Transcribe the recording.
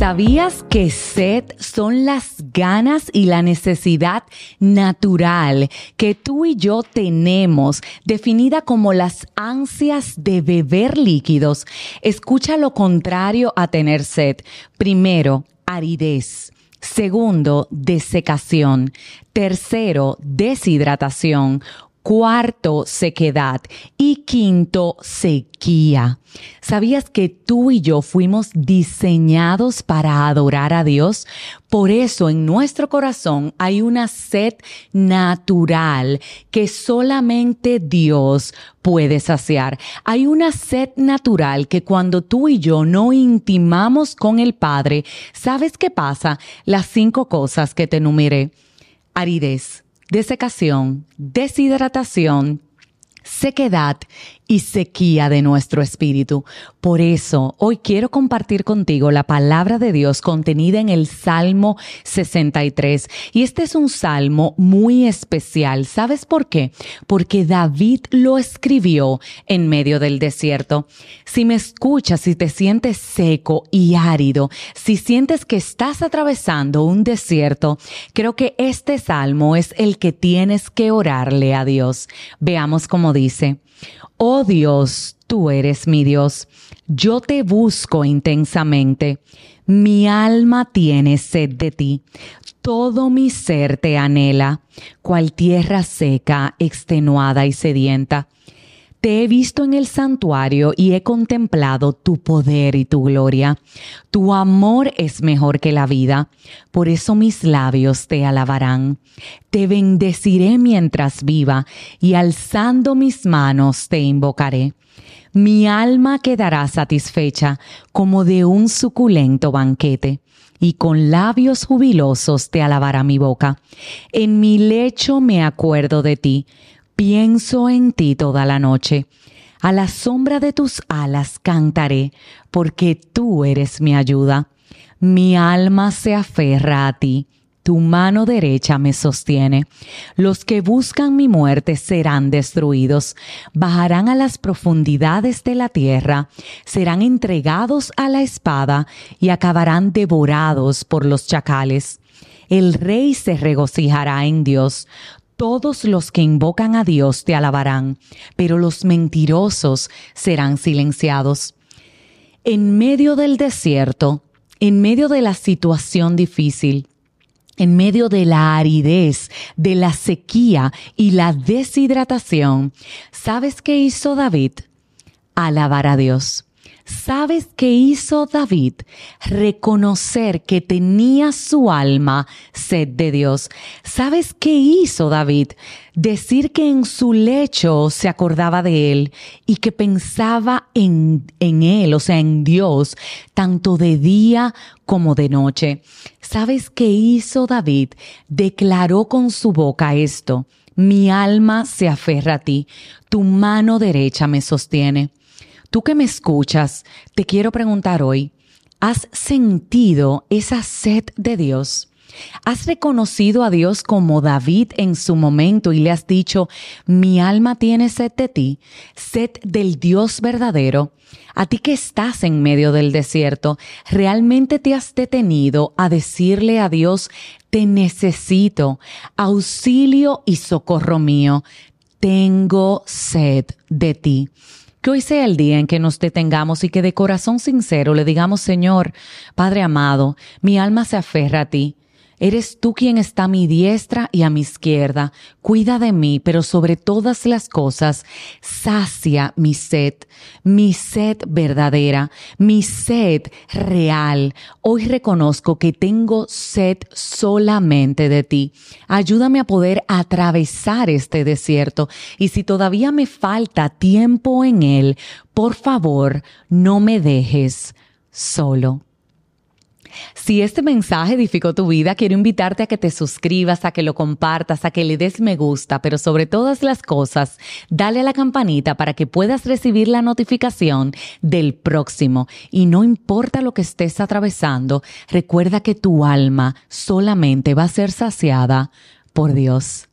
¿Sabías que sed son las ganas y la necesidad natural que tú y yo tenemos, definida como las ansias de beber líquidos? Escucha lo contrario a tener sed. Primero, aridez. Segundo, desecación. Tercero, deshidratación. Cuarto, sequedad. Y quinto, sequía. ¿Sabías que tú y yo fuimos diseñados para adorar a Dios? Por eso en nuestro corazón hay una sed natural que solamente Dios puede saciar. Hay una sed natural que cuando tú y yo no intimamos con el Padre, ¿sabes qué pasa? Las cinco cosas que te enumeré. Aridez desecación, deshidratación, sequedad y sequía de nuestro espíritu. Por eso, hoy quiero compartir contigo la palabra de Dios contenida en el Salmo 63. Y este es un salmo muy especial. ¿Sabes por qué? Porque David lo escribió en medio del desierto. Si me escuchas, si te sientes seco y árido, si sientes que estás atravesando un desierto, creo que este salmo es el que tienes que orarle a Dios. Veamos cómo dice. Oh Dios, tú eres mi Dios. Yo te busco intensamente. Mi alma tiene sed de ti. Todo mi ser te anhela, cual tierra seca, extenuada y sedienta. Te he visto en el santuario y he contemplado tu poder y tu gloria. Tu amor es mejor que la vida, por eso mis labios te alabarán. Te bendeciré mientras viva y alzando mis manos te invocaré. Mi alma quedará satisfecha como de un suculento banquete y con labios jubilosos te alabará mi boca. En mi lecho me acuerdo de ti Pienso en ti toda la noche. A la sombra de tus alas cantaré, porque tú eres mi ayuda. Mi alma se aferra a ti. Tu mano derecha me sostiene. Los que buscan mi muerte serán destruidos, bajarán a las profundidades de la tierra, serán entregados a la espada y acabarán devorados por los chacales. El rey se regocijará en Dios todos los que invocan a Dios te alabarán, pero los mentirosos serán silenciados. En medio del desierto, en medio de la situación difícil, en medio de la aridez, de la sequía y la deshidratación, ¿sabes qué hizo David? Alabar a Dios. ¿Sabes qué hizo David? Reconocer que tenía su alma sed de Dios. ¿Sabes qué hizo David? Decir que en su lecho se acordaba de él y que pensaba en, él, o sea, en Dios, tanto de día como de noche. ¿Sabes qué hizo David? Declaró con su boca esto. Mi alma se aferra a ti, tu mano derecha me sostiene. Tú que me escuchas, te quiero preguntar hoy, ¿has sentido esa sed de Dios? ¿Has reconocido a Dios como David en su momento y le has dicho, mi alma tiene sed de ti, sed del Dios verdadero? A ti que estás en medio del desierto, ¿realmente te has detenido a decirle a Dios, te necesito, auxilio y socorro mío, tengo sed de ti? Que hoy sea el día en que nos detengamos y que de corazón sincero le digamos, Señor, Padre amado, mi alma se aferra a ti. Eres tú quien está a mi diestra y a mi izquierda. Cuida de mí, pero sobre todas las cosas, sacia mi sed, mi sed verdadera, mi sed real. Hoy reconozco que tengo sed solamente de ti. Ayúdame a poder atravesar este desierto y si todavía me falta tiempo en él, por favor, no me dejes solo. Si este mensaje edificó tu vida, quiero invitarte a que te suscribas, a que lo compartas, a que le des me gusta, pero sobre todas las cosas, dale a la campanita para que puedas recibir la notificación del próximo. Y no importa lo que estés atravesando, recuerda que tu alma solamente va a ser saciada por Dios.